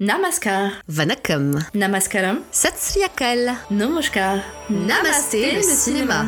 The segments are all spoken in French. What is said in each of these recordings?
Namaskar. Vanakkam. Namaskaram. Sat Sri Akal. Namaskar. Namasté, le cinéma.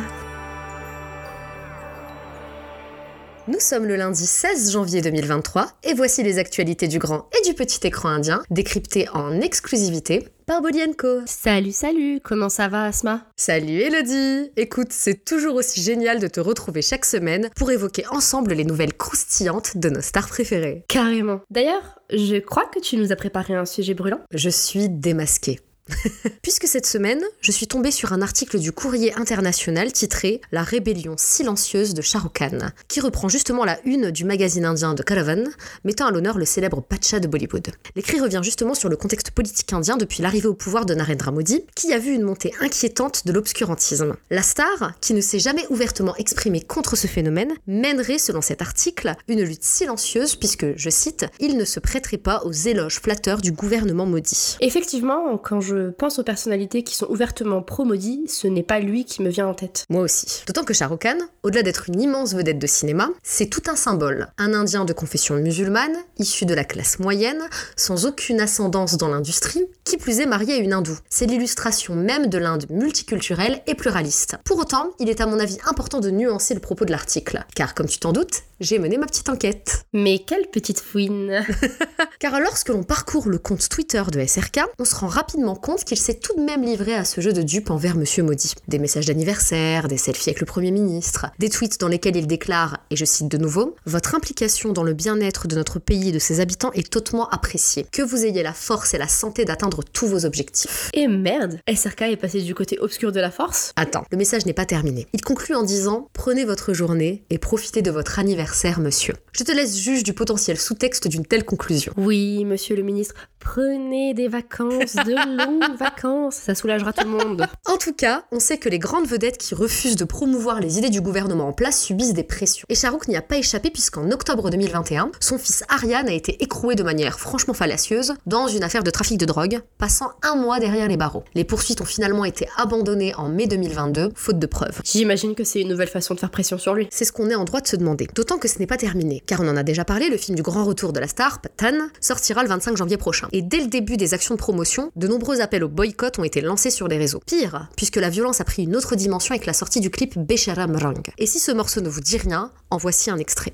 Nous sommes le lundi 16 janvier 2023 et voici les actualités du grand et du petit écran indien décryptées en exclusivité par. Salut, salut, comment ça va Asma? Salut Elodie Écoute, c'est toujours aussi génial de te retrouver chaque semaine pour évoquer ensemble les nouvelles croustillantes de nos stars préférées. Carrément. D'ailleurs, je crois que tu nous as préparé un sujet brûlant. Je suis démasquée. Puisque cette semaine, je suis tombée sur un article du Courrier international titré La rébellion silencieuse de Shah Khan, qui reprend justement la une du magazine indien de Caravan, mettant à l'honneur le célèbre Pacha de Bollywood. L'écrit revient justement sur le contexte politique indien depuis l'arrivée au pouvoir de Narendra Modi, qui a vu une montée inquiétante de l'obscurantisme. La star, qui ne s'est jamais ouvertement exprimée contre ce phénomène, mènerait, selon cet article, une lutte silencieuse puisque, je cite, il ne se prêterait pas aux éloges flatteurs du gouvernement Modi. Effectivement, quand je pense aux personnalités qui sont ouvertement pro-Modi, ce n'est pas lui qui me vient en tête. Moi aussi. D'autant que Shah Khan, au-delà d'être une immense vedette de cinéma, c'est tout un symbole. Un Indien de confession musulmane, issu de la classe moyenne, sans aucune ascendance dans l'industrie, qui plus est marié à une hindoue. C'est l'illustration même de l'Inde multiculturelle et pluraliste. Pour autant, il est à mon avis important de nuancer le propos de l'article, car comme tu t'en doutes, j'ai mené ma petite enquête. Mais quelle petite fouine Car lorsque l'on parcourt le compte Twitter de SRK, on se rend rapidement compte qu'il s'est tout de même livré à ce jeu de dupe envers Monsieur Maudit. Des messages d'anniversaire, des selfies avec le Premier ministre, des tweets dans lesquels il déclare, et je cite de nouveau, Votre implication dans le bien-être de notre pays et de ses habitants est hautement appréciée. Que vous ayez la force et la santé d'atteindre tous vos objectifs. Et merde, SRK est passé du côté obscur de la force? Attends, le message n'est pas terminé. Il conclut en disant Prenez votre journée et profitez de votre anniversaire, monsieur. Je te laisse juge du potentiel sous-texte d'une telle conclusion. Oui, monsieur le ministre, prenez des vacances, de vacances, ça soulagera tout le monde. En tout cas, on sait que les grandes vedettes qui refusent de promouvoir les idées du gouvernement en place subissent des pressions. Et Shahrukh n'y a pas échappé puisqu'en octobre 2021, son fils Ariane a été écroué de manière franchement fallacieuse dans une affaire de trafic de drogue, passant un mois derrière les barreaux. Les poursuites ont finalement été abandonnées en mai 2022, faute de preuves. J'imagine que c'est une nouvelle façon de faire pression sur lui. C'est ce qu'on est en droit de se demander. D'autant que ce n'est pas terminé, car on en a déjà parlé, le film du grand retour de la star, Patan, sortira le 25 janvier prochain. Et dès le début des actions de promotion, de nombreux appels au boycott ont été lancés sur les réseaux. Pire, puisque la violence a pris une autre dimension avec la sortie du clip Besharam Rang. Et si ce morceau ne vous dit rien, en voici un extrait.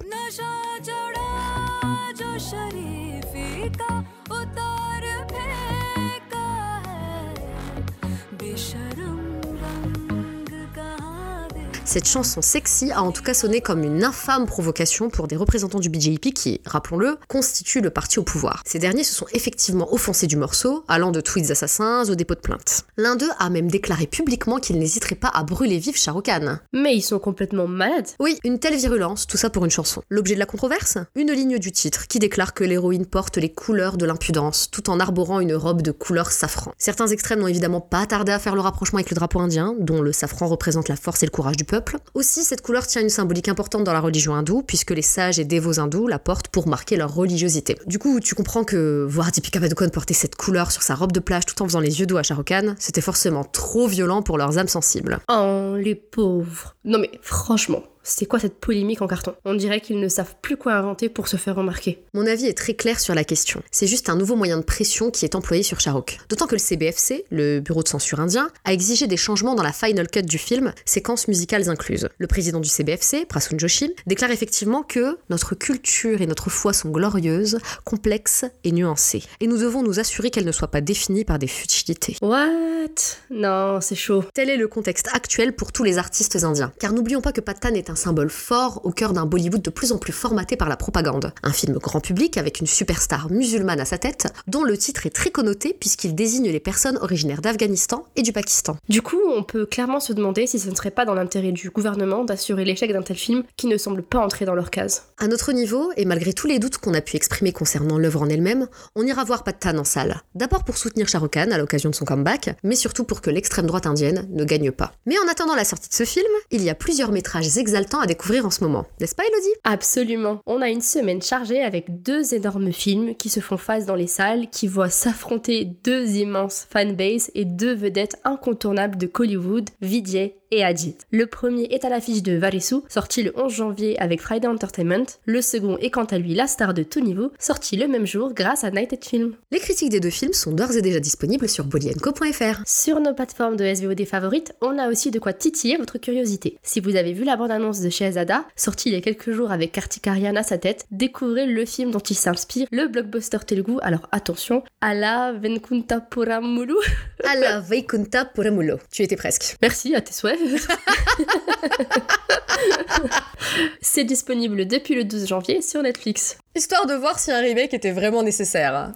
Cette chanson sexy a en tout cas sonné comme une infâme provocation pour des représentants du BJP qui, rappelons-le, constituent le parti au pouvoir. Ces derniers se sont effectivement offensés du morceau, allant de tweets assassins au dépôt de plainte. L'un d'eux a même déclaré publiquement qu'il n'hésiterait pas à brûler vif Khan. Mais ils sont complètement malades. Oui, une telle virulence, tout ça pour une chanson. L'objet de la controverse? Une ligne du titre qui déclare que l'héroïne porte les couleurs de l'impudence, tout en arborant une robe de couleur safran. Certains extrêmes n'ont évidemment pas tardé à faire le rapprochement avec le drapeau indien, dont le safran représente la force et le courage du peuple. Aussi, cette couleur tient une symbolique importante dans la religion hindoue, puisque les sages et dévots hindous la portent pour marquer leur religiosité. Du coup, tu comprends que voir Deepika Padukone porter cette couleur sur sa robe de plage tout en faisant les yeux doux à Khan, c'était forcément trop violent pour leurs âmes sensibles. Oh, les pauvres. Non mais franchement, c'est quoi cette polémique en carton? On dirait qu'ils ne savent plus quoi inventer pour se faire remarquer. Mon avis est très clair sur la question. C'est juste un nouveau moyen de pression qui est employé sur Shah Rukh. D'autant que le CBFC, le bureau de censure indien, a exigé des changements dans la final cut du film, séquences musicales incluses. Le président du CBFC, Prasun Joshi, déclare effectivement que notre culture et notre foi sont glorieuses, complexes et nuancées. Et nous devons nous assurer qu'elles ne soient pas définies par des futilités. What? Non, c'est chaud. Tel est le contexte actuel pour tous les artistes indiens. Car n'oublions pas que Patan est un symbole fort au cœur d'un Bollywood de plus en plus formaté par la propagande. Un film grand public avec une superstar musulmane à sa tête, dont le titre est très connoté puisqu'il désigne les personnes originaires d'Afghanistan et du Pakistan. Du coup, on peut clairement se demander si ce ne serait pas dans l'intérêt du gouvernement d'assurer l'échec d'un tel film qui ne semble pas entrer dans leur case. À notre niveau, et malgré tous les doutes qu'on a pu exprimer concernant l'œuvre en elle-même, on ira voir Patan en salle. D'abord pour soutenir Shah Rukh Khan à l'occasion de son comeback, mais surtout pour que l'extrême droite indienne ne gagne pas. Mais en attendant la sortie de ce film, il y a plusieurs métrages à découvrir en ce moment. N'est-ce pas, Elodie? Absolument. On a une semaine chargée avec deux énormes films qui se font face dans les salles, qui voient s'affronter deux immenses fanbases et deux vedettes incontournables de Hollywood, Vijay et Ajit. Le premier est à l'affiche de Varisu, sorti le 11 janvier avec Friday Entertainment. Le second est quant à lui La Star de tout niveau, sorti le même jour grâce à Nighted Film. Les critiques des deux films sont d'ores et déjà disponibles sur bolienco.fr. Sur nos plateformes de SVOD favorites, on a aussi de quoi titiller votre curiosité. Si vous avez vu la bande-annonce de Shehzada, sortie il y a quelques jours avec Kartik Aryan à sa tête, découvrez le film dont il s'inspire, le blockbuster Telugu. Alors attention, Ala Venkunta Puramulu. Ala Vaikunta Puramulo. Tu étais presque. Merci à tes souhaits. C'est disponible depuis le 12 janvier sur Netflix. Histoire de voir si un remake était vraiment nécessaire.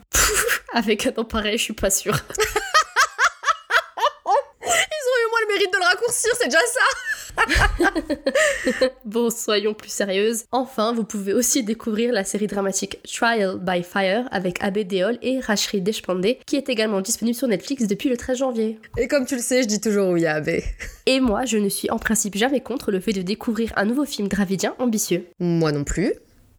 Avec un nom pareil, je suis pas sûre. Ils ont eu moins le mérite de le raccourcir, c'est déjà ça Bon, soyons plus sérieuses. Enfin, vous pouvez aussi découvrir la série dramatique Trial by Fire avec Abe Deol et Rashri Deshpande, qui est également disponible sur Netflix depuis le 13 janvier. Et comme tu le sais, je dis toujours oui à Abe. Et moi, je ne suis en principe jamais contre le fait de découvrir un nouveau film dravidien ambitieux. Moi non plus.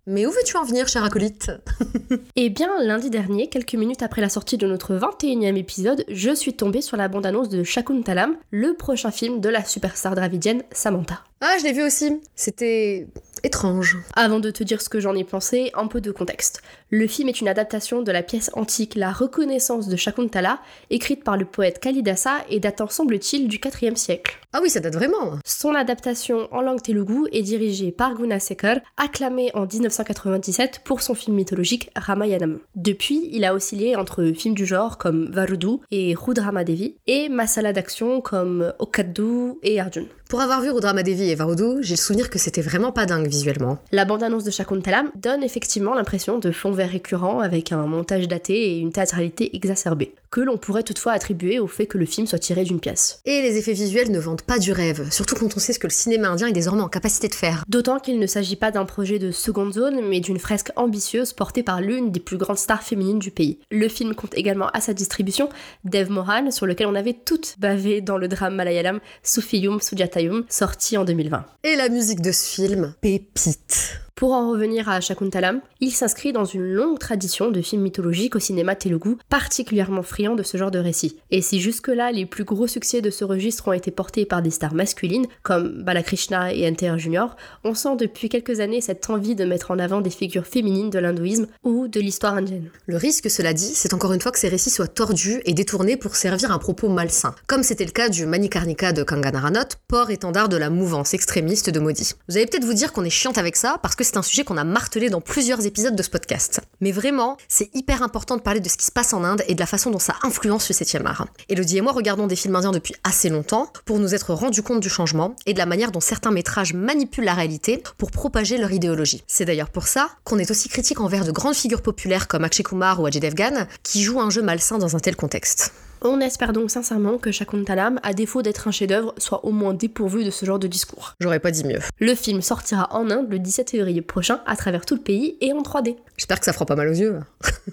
Mais où veux-tu en venir, cher acolyte Eh bien, lundi dernier, quelques minutes après la sortie de notre 21e épisode, je suis tombée sur la bande-annonce de Shakuntalam, le prochain film de la superstar dravidienne Samantha. Ah, je l'ai vu aussi. C'était étrange. Avant de te dire ce que j'en ai pensé, un peu de contexte. Le film est une adaptation de la pièce antique La Reconnaissance de Shakuntala, écrite par le poète Kalidasa et datant semble-t-il du 4e siècle. Ah oui, ça date vraiment. Son adaptation en langue telugu est dirigée par Gunasekar, acclamé en 1997 pour son film mythologique Ramayanam. Depuis, il a oscillé entre films du genre comme Varudu et Rudramadevi et masala d'action comme Okaddu et Arjun. Pour avoir vu Rudramadevi et Varudu, j'ai le souvenir que c'était vraiment pas dingue visuellement. La bande-annonce de Shakuntalam donne effectivement l'impression de fond vert récurrent avec un montage daté et une théâtralité exacerbée, que l'on pourrait toutefois attribuer au fait que le film soit tiré d'une pièce. Et les effets visuels ne vendent pas du rêve, surtout quand on sait ce que le cinéma indien est désormais en capacité de faire. D'autant qu'il ne s'agit pas d'un projet de seconde zone, mais d'une fresque ambitieuse portée par l'une des plus grandes stars féminines du pays. Le film compte également à sa distribution Dev Mohan, sur lequel on avait toutes bavé dans le drame malayalam Sufiyum Sujatayum, sorti en 2020. Et la musique de ce film, pépite. Pour en revenir à Shakuntalam, il s'inscrit dans une longue tradition de films mythologiques au cinéma telugu, particulièrement friand de ce genre de récit. Et si jusque-là les plus gros succès de ce registre ont été portés par des stars masculines, comme Balakrishna et NTR Junior, on sent depuis quelques années cette envie de mettre en avant des figures féminines de l'hindouisme ou de l'histoire indienne. Le risque, cela dit, c'est encore une fois que ces récits soient tordus et détournés pour servir un propos malsain, comme c'était le cas du Manikarnika de Kanganaranath, port-étendard de la mouvance extrémiste de Modi. Vous allez peut-être vous dire qu'on est chiante avec ça, parce que c'est un sujet qu'on a martelé dans plusieurs épisodes de ce podcast. Mais vraiment, c'est hyper important de parler de ce qui se passe en Inde et de la façon dont ça influence le 7 art. Elodie et moi regardons des films indiens depuis assez longtemps pour nous être rendus compte du changement et de la manière dont certains métrages manipulent la réalité pour propager leur idéologie. C'est d'ailleurs pour ça qu'on est aussi critique envers de grandes figures populaires comme Akshay Kumar ou Ajay Devgan qui jouent un jeu malsain dans un tel contexte. On espère donc sincèrement que Shakuntalam, à défaut d'être un chef-d'œuvre, soit au moins dépourvu de ce genre de discours. J'aurais pas dit mieux. Le film sortira en Inde le 17 février prochain à travers tout le pays et en 3D. J'espère que ça fera pas mal aux yeux.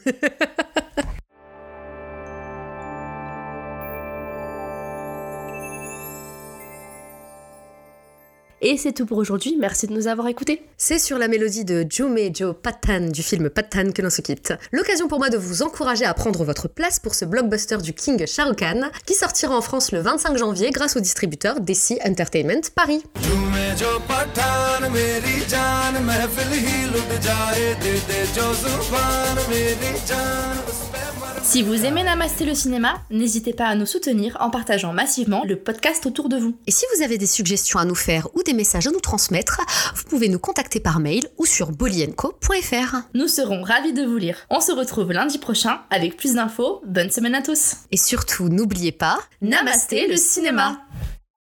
Et c'est tout pour aujourd'hui, merci de nous avoir écoutés. C'est sur la mélodie de Jume Joe Patan du film Patan que l'on se quitte. L'occasion pour moi de vous encourager à prendre votre place pour ce blockbuster du King Shah Rukh Khan qui sortira en France le 25 janvier grâce au distributeur DC Entertainment Paris. Si vous aimez Namasté le cinéma, n'hésitez pas à nous soutenir en partageant massivement le podcast autour de vous. Et si vous avez des suggestions à nous faire ou des messages à nous transmettre, vous pouvez nous contacter par mail ou sur bolienco.fr. Nous serons ravis de vous lire. On se retrouve lundi prochain avec plus d'infos. Bonne semaine à tous. Et surtout, n'oubliez pas, Namasté le cinéma